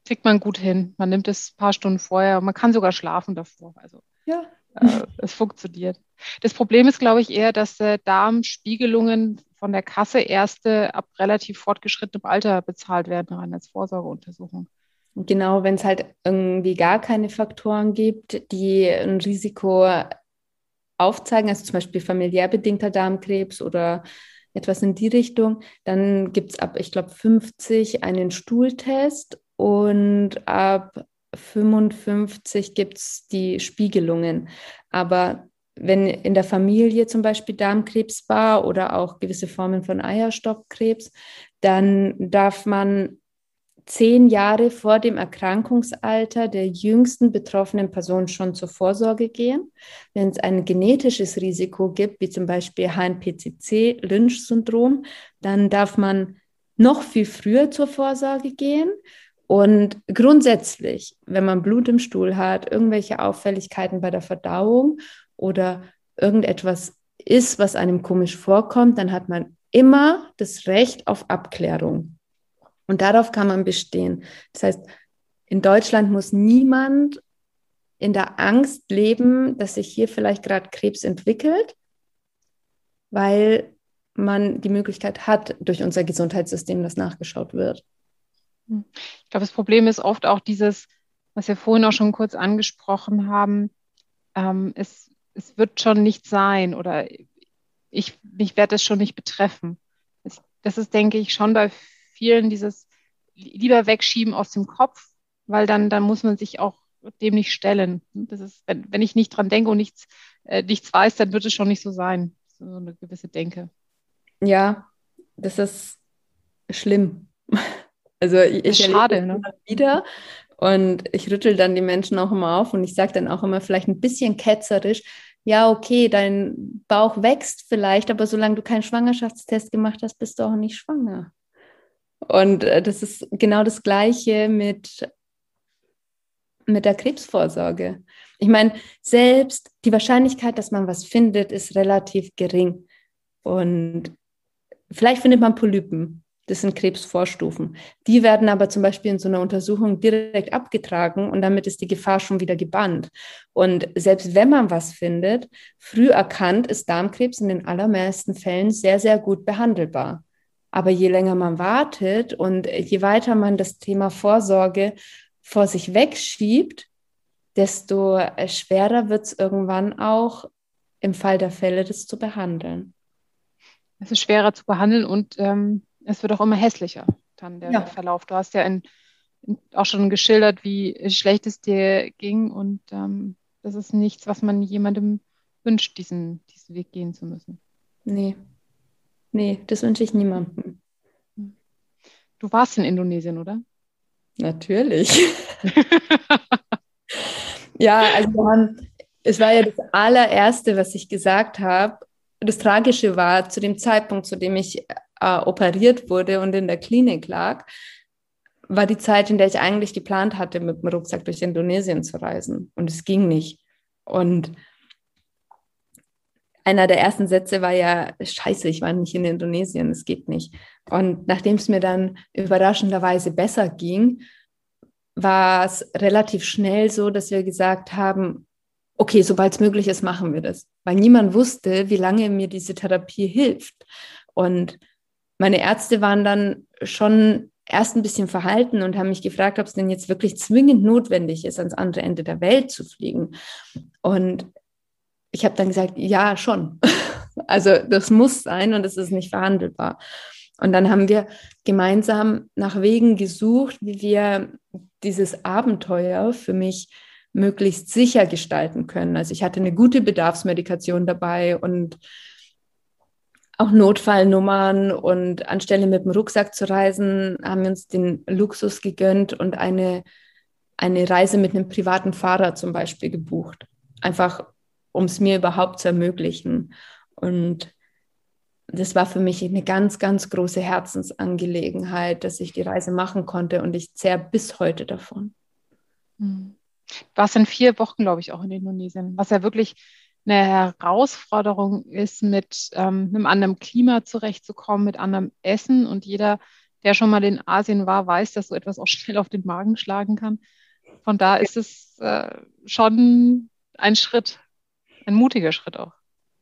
Kriegt man gut hin. Man nimmt es ein paar Stunden vorher und man kann sogar schlafen davor. Also ja. Äh, es funktioniert. Das Problem ist, glaube ich, eher, dass äh, Darmspiegelungen von der Kasse erste ab relativ fortgeschrittenem Alter bezahlt werden, rein als Vorsorgeuntersuchung. Genau, wenn es halt irgendwie gar keine Faktoren gibt, die ein Risiko aufzeigen, also zum Beispiel familiär bedingter Darmkrebs oder etwas in die Richtung, dann gibt es ab, ich glaube, 50 einen Stuhltest und ab 55 gibt es die Spiegelungen. Aber wenn in der Familie zum Beispiel Darmkrebs war oder auch gewisse Formen von Eierstockkrebs, dann darf man zehn Jahre vor dem Erkrankungsalter der jüngsten betroffenen Person schon zur Vorsorge gehen. Wenn es ein genetisches Risiko gibt, wie zum Beispiel HNPCC, Lynch-Syndrom, dann darf man noch viel früher zur Vorsorge gehen. Und grundsätzlich, wenn man Blut im Stuhl hat, irgendwelche Auffälligkeiten bei der Verdauung oder irgendetwas ist, was einem komisch vorkommt, dann hat man immer das Recht auf Abklärung. Und darauf kann man bestehen. Das heißt, in Deutschland muss niemand in der Angst leben, dass sich hier vielleicht gerade Krebs entwickelt, weil man die Möglichkeit hat, durch unser Gesundheitssystem, dass nachgeschaut wird. Ich glaube, das Problem ist oft auch dieses, was wir vorhin auch schon kurz angesprochen haben, ähm, es, es wird schon nicht sein oder ich, mich werde es schon nicht betreffen. Das, das ist, denke ich, schon bei vielen dieses lieber wegschieben aus dem Kopf, weil dann, dann muss man sich auch dem nicht stellen. Das ist, wenn, wenn ich nicht dran denke und nichts, äh, nichts weiß, dann wird es schon nicht so sein. So eine gewisse Denke. Ja, das ist schlimm. Also ich, schade, ne? wieder und ich rüttel dann die Menschen auch immer auf und ich sage dann auch immer vielleicht ein bisschen ketzerisch, ja, okay, dein Bauch wächst vielleicht, aber solange du keinen Schwangerschaftstest gemacht hast, bist du auch nicht schwanger. Und äh, das ist genau das Gleiche mit, mit der Krebsvorsorge. Ich meine, selbst die Wahrscheinlichkeit, dass man was findet, ist relativ gering. Und vielleicht findet man Polypen. Das sind Krebsvorstufen. Die werden aber zum Beispiel in so einer Untersuchung direkt abgetragen und damit ist die Gefahr schon wieder gebannt. Und selbst wenn man was findet, früh erkannt, ist Darmkrebs in den allermeisten Fällen sehr, sehr gut behandelbar. Aber je länger man wartet und je weiter man das Thema Vorsorge vor sich wegschiebt, desto schwerer wird es irgendwann auch im Fall der Fälle, das zu behandeln. Es ist schwerer zu behandeln und ähm, es wird auch immer hässlicher, dann der ja. Verlauf. Du hast ja in, in, auch schon geschildert, wie schlecht es dir ging und ähm, das ist nichts, was man jemandem wünscht, diesen, diesen Weg gehen zu müssen. Nee, Nee, das wünsche ich niemandem. Du warst in Indonesien, oder? Natürlich. ja, also haben, es war ja das allererste, was ich gesagt habe. Das Tragische war, zu dem Zeitpunkt, zu dem ich äh, operiert wurde und in der Klinik lag, war die Zeit, in der ich eigentlich geplant hatte, mit dem Rucksack durch Indonesien zu reisen. Und es ging nicht. Und einer der ersten Sätze war ja, scheiße, ich war nicht in Indonesien, es geht nicht. Und nachdem es mir dann überraschenderweise besser ging, war es relativ schnell so, dass wir gesagt haben, okay, sobald es möglich ist, machen wir das. Weil niemand wusste, wie lange mir diese Therapie hilft. Und meine Ärzte waren dann schon erst ein bisschen verhalten und haben mich gefragt, ob es denn jetzt wirklich zwingend notwendig ist, ans andere Ende der Welt zu fliegen. Und ich habe dann gesagt, ja, schon. Also das muss sein und es ist nicht verhandelbar. Und dann haben wir gemeinsam nach Wegen gesucht, wie wir dieses Abenteuer für mich möglichst sicher gestalten können. Also ich hatte eine gute Bedarfsmedikation dabei und auch Notfallnummern und anstelle mit dem Rucksack zu reisen, haben wir uns den Luxus gegönnt und eine, eine Reise mit einem privaten Fahrer zum Beispiel gebucht. Einfach um es mir überhaupt zu ermöglichen. Und das war für mich eine ganz, ganz große Herzensangelegenheit, dass ich die Reise machen konnte und ich zehre bis heute davon. Hm. Du warst in vier Wochen, glaube ich, auch in Indonesien, was ja wirklich eine Herausforderung ist, mit, ähm, einem anderen Klima zurechtzukommen, mit anderem Essen. Und jeder, der schon mal in Asien war, weiß, dass so etwas auch schnell auf den Magen schlagen kann. Von da ist es äh, schon ein Schritt, ein mutiger Schritt auch.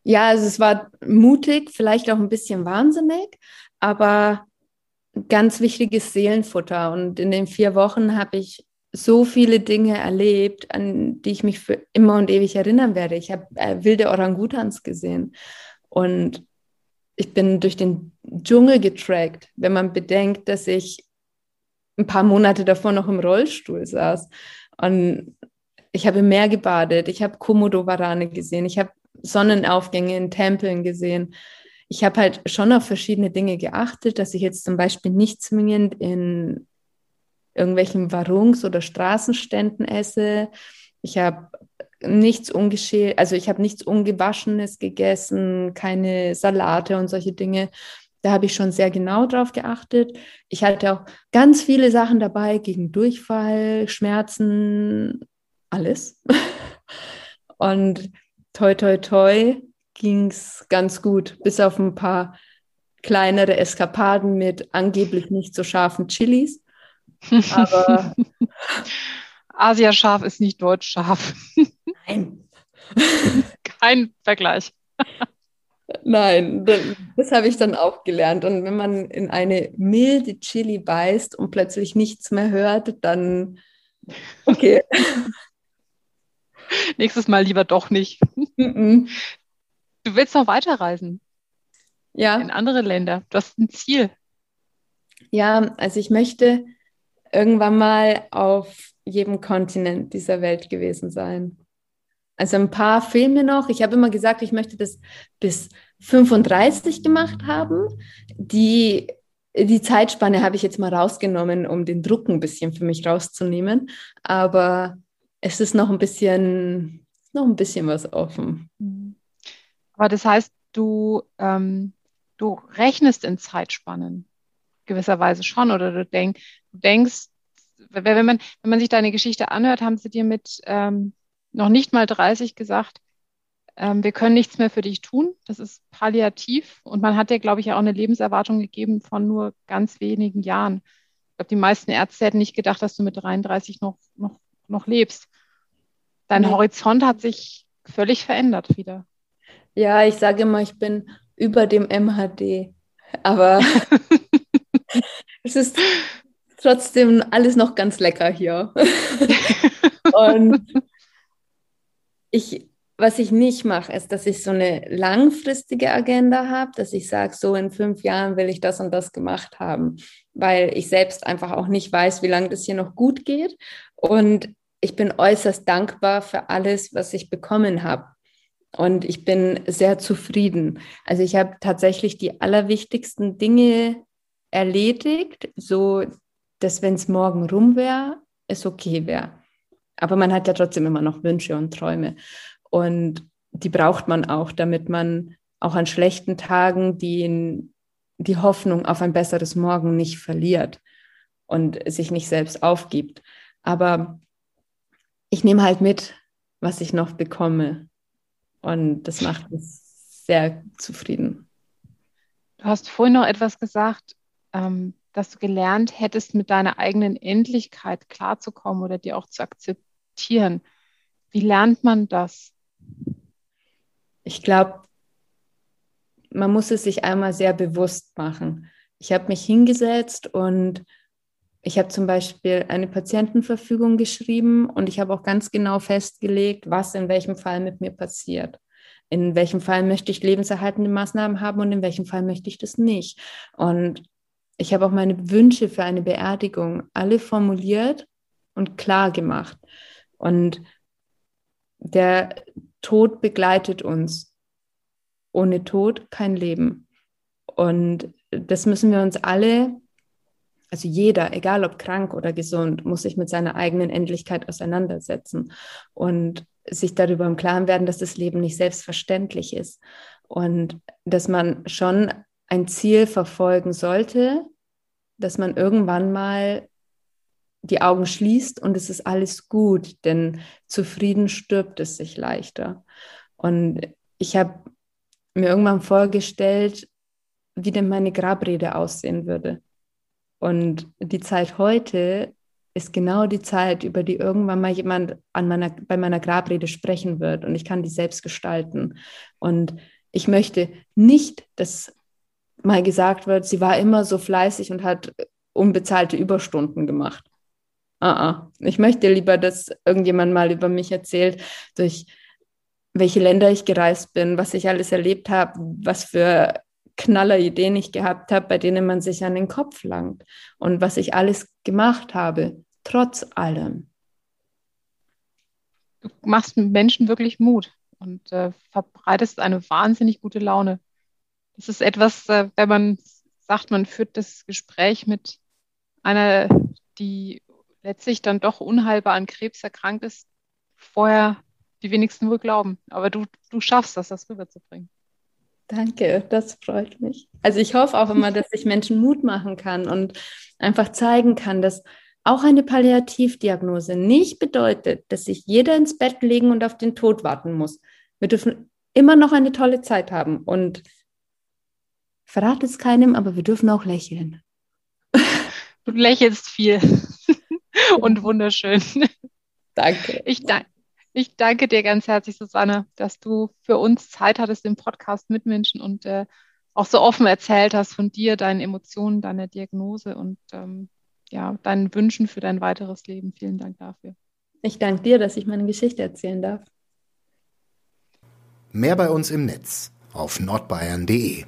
Ja, also es war mutig, vielleicht auch ein bisschen wahnsinnig, aber ganz wichtiges Seelenfutter. Und in den vier Wochen habe ich so viele Dinge erlebt, an die ich mich für immer und ewig erinnern werde. Ich habe äh, wilde Orangutans gesehen und ich bin durch den Dschungel getrackt, wenn man bedenkt, dass ich ein paar Monate davor noch im Rollstuhl saß. Und ich habe im Meer gebadet, ich habe Komodo-Warane gesehen, ich habe Sonnenaufgänge in Tempeln gesehen. Ich habe halt schon auf verschiedene Dinge geachtet, dass ich jetzt zum Beispiel nicht zwingend in irgendwelchen Warungs- oder Straßenständen esse. Ich habe nichts ungeschält, also ich habe nichts Ungewaschenes gegessen, keine Salate und solche Dinge. Da habe ich schon sehr genau drauf geachtet. Ich hatte auch ganz viele Sachen dabei gegen Durchfall, Schmerzen, alles. Und toi, toi, toi ging es ganz gut, bis auf ein paar kleinere Eskapaden mit angeblich nicht so scharfen Chilis. Aber Asiascharf ist nicht deutsch scharf. Nein. Kein Vergleich. Nein, das, das habe ich dann auch gelernt. Und wenn man in eine milde Chili beißt und plötzlich nichts mehr hört, dann okay. Nächstes Mal lieber doch nicht. Du willst noch weiterreisen. Ja. In andere Länder. Du hast ein Ziel. Ja, also ich möchte irgendwann mal auf jedem Kontinent dieser Welt gewesen sein. Also ein paar Filme noch. Ich habe immer gesagt, ich möchte das bis 35 gemacht haben. Die, die Zeitspanne habe ich jetzt mal rausgenommen, um den Druck ein bisschen für mich rauszunehmen. Aber es ist noch ein bisschen, noch ein bisschen was offen. Aber das heißt, du, ähm, du rechnest in Zeitspannen gewisserweise schon oder du, denk, du denkst, wenn man, wenn man sich deine Geschichte anhört, haben sie dir mit ähm, noch nicht mal 30 gesagt, ähm, wir können nichts mehr für dich tun. Das ist palliativ. Und man hat dir, glaube ich, ja auch eine Lebenserwartung gegeben von nur ganz wenigen Jahren. Ich glaube, die meisten Ärzte hätten nicht gedacht, dass du mit 33 noch, noch, noch lebst. Dein nee. Horizont hat sich völlig verändert wieder. Ja, ich sage immer, ich bin über dem MHD. Aber es ist trotzdem alles noch ganz lecker hier. Und ich, was ich nicht mache, ist, dass ich so eine langfristige Agenda habe, dass ich sage, so in fünf Jahren will ich das und das gemacht haben, weil ich selbst einfach auch nicht weiß, wie lange das hier noch gut geht. Und ich bin äußerst dankbar für alles, was ich bekommen habe. Und ich bin sehr zufrieden. Also ich habe tatsächlich die allerwichtigsten Dinge erledigt, so dass wenn es morgen rum wäre, es okay wäre. Aber man hat ja trotzdem immer noch Wünsche und Träume. Und die braucht man auch, damit man auch an schlechten Tagen die, die Hoffnung auf ein besseres Morgen nicht verliert und sich nicht selbst aufgibt. Aber ich nehme halt mit, was ich noch bekomme. Und das macht mich sehr zufrieden. Du hast vorhin noch etwas gesagt, ähm, dass du gelernt hättest, mit deiner eigenen Endlichkeit klarzukommen oder die auch zu akzeptieren. Wie lernt man das? Ich glaube, man muss es sich einmal sehr bewusst machen. Ich habe mich hingesetzt und ich habe zum Beispiel eine Patientenverfügung geschrieben und ich habe auch ganz genau festgelegt, was in welchem Fall mit mir passiert. In welchem Fall möchte ich lebenserhaltende Maßnahmen haben und in welchem Fall möchte ich das nicht. Und ich habe auch meine Wünsche für eine Beerdigung alle formuliert und klar gemacht. Und der Tod begleitet uns. Ohne Tod kein Leben. Und das müssen wir uns alle also jeder, egal ob krank oder gesund, muss sich mit seiner eigenen Endlichkeit auseinandersetzen und sich darüber im Klaren werden, dass das Leben nicht selbstverständlich ist. Und dass man schon ein Ziel verfolgen sollte, dass man irgendwann mal die Augen schließt und es ist alles gut, denn zufrieden stirbt es sich leichter. Und ich habe mir irgendwann vorgestellt, wie denn meine Grabrede aussehen würde. Und die Zeit heute ist genau die Zeit, über die irgendwann mal jemand an meiner, bei meiner Grabrede sprechen wird und ich kann die selbst gestalten. Und ich möchte nicht, dass mal gesagt wird, sie war immer so fleißig und hat unbezahlte Überstunden gemacht. Uh -uh. Ich möchte lieber, dass irgendjemand mal über mich erzählt, durch welche Länder ich gereist bin, was ich alles erlebt habe, was für Knallerideen ich gehabt habe, bei denen man sich an den Kopf langt und was ich alles gemacht habe, trotz allem. Du machst Menschen wirklich Mut und äh, verbreitest eine wahnsinnig gute Laune. Das ist etwas, äh, wenn man sagt, man führt das Gespräch mit einer, die letztlich dann doch unheilbar an Krebs erkrankt ist, vorher die wenigsten wohl glauben. Aber du, du schaffst das, das rüberzubringen. Danke, das freut mich. Also ich hoffe auch immer, dass ich Menschen Mut machen kann und einfach zeigen kann, dass auch eine Palliativdiagnose nicht bedeutet, dass sich jeder ins Bett legen und auf den Tod warten muss. Wir dürfen immer noch eine tolle Zeit haben und verrate es keinem, aber wir dürfen auch lächeln. Du lächelst viel und wunderschön. Danke. Ich, danke. Ich danke dir ganz herzlich, Susanne, dass du für uns Zeit hattest im Podcast mit Menschen und äh, auch so offen erzählt hast von dir, deinen Emotionen, deiner Diagnose und ähm, ja, deinen Wünschen für dein weiteres Leben. Vielen Dank dafür. Ich danke dir, dass ich meine Geschichte erzählen darf. Mehr bei uns im Netz auf nordbayern.de